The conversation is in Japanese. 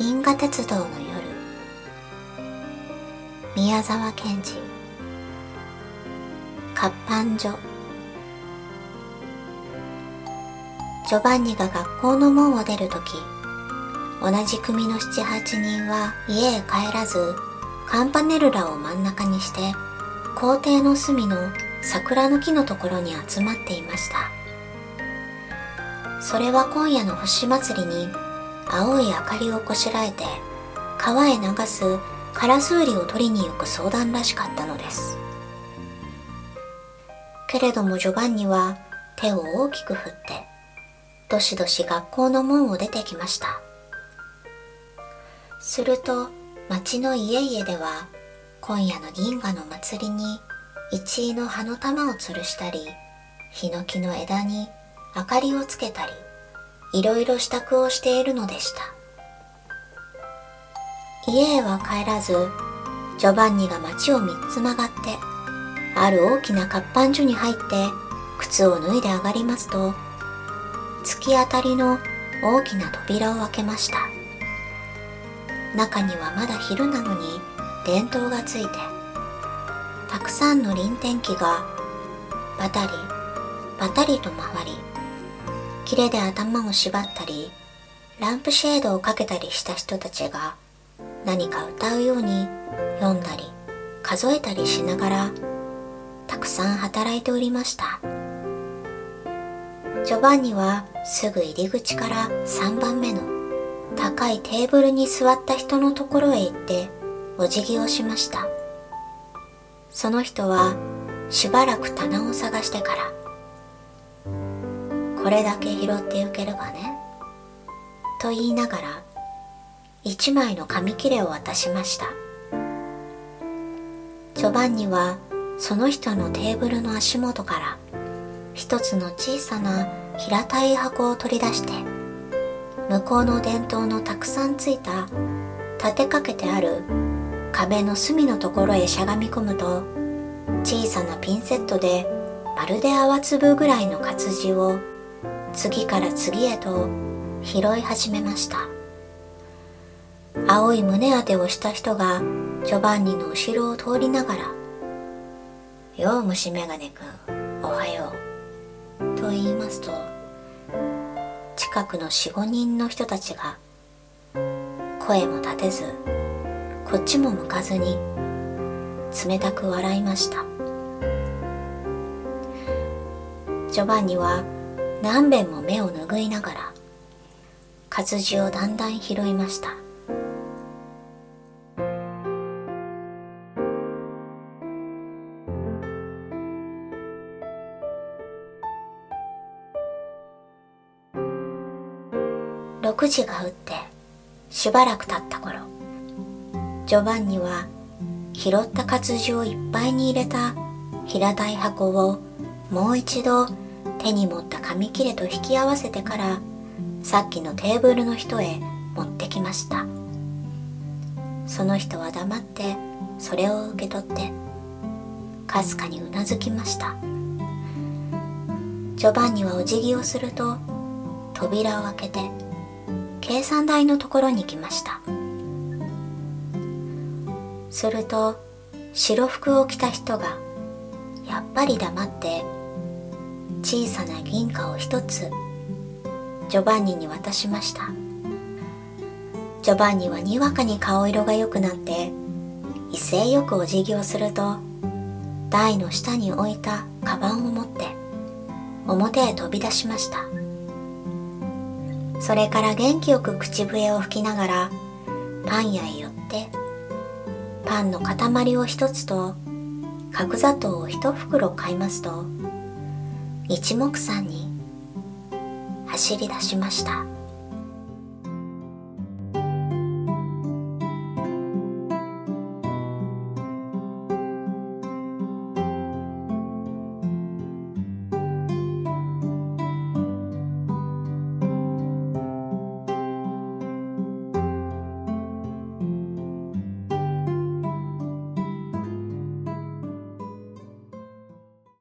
銀河鉄道の夜宮沢賢治活版所。ジョバンニが学校の門を出るとき同じ組の七八人は家へ帰らずカンパネルラを真ん中にして校庭の隅の桜の木のところに集まっていました。それは今夜の星祭りに青い明かりをこしらえて川へ流すカラスウリを取りに行く相談らしかったのです。けれどもジョバンニは手を大きく振ってどしどし学校の門を出てきました。すると町の家々では今夜の銀河の祭りに一位の葉の玉を吊るしたりヒノキの枝に明かりをつけたりいろいろ支度をしているのでした。家へは帰らずジョバンニが町を三つ曲がってある大きな活版所に入って靴を脱いで上がりますと突き当たりの大きな扉を開けました。中にはまだ昼なのに電灯がついてたくさんの輪天気がバタリバタリと回りキレで頭を縛ったりランプシェードをかけたりした人たちが何か歌うように読んだり数えたりしながらたくさん働いておりました。ジョバンニはすぐ入り口から3番目の高いテーブルに座った人のところへ行ってお辞儀をしました。その人はしばらく棚を探してからこれだけ拾ってゆければね。と言いながら一枚の紙切れを渡しました。ジョバンニはその人のテーブルの足元から一つの小さな平たい箱を取り出して向こうの電灯のたくさんついた立てかけてある壁の隅のところへしゃがみ込むと小さなピンセットでまるで泡粒ぐらいの活字を次から次へと拾い始めました。青い胸当てをした人がジョバンニの後ろを通りながら「よう虫眼鏡くんおはよう」と言いますと近くの四五人の人たちが声も立てずこっちも向かずに冷たく笑いました。ジョバンニは何べんも目を拭いながら活字をだんだん拾いました。6時が打ってしばらく経った頃ジョバンニは拾った活字をいっぱいに入れた平たい箱をもう一度手に持った紙切れと引き合わせてからさっきのテーブルの人へ持ってきました。その人は黙ってそれを受け取ってかすかにうなずきました。ジョバンニはお辞儀をすると扉を開けて計算台のところに来ました。すると白服を着た人がやっぱり黙って小さな銀貨を一つ。ジョバンニに渡しました。ジョバンニはにわかに顔色が良くなって威勢よくお辞儀をすると台の下に置いたカバンを持って表へ飛び出しました。それから元気よく口笛を吹きながらパン屋へ寄ってパンの塊を一つと角砂糖を一袋買いますと一目散に走り出しました。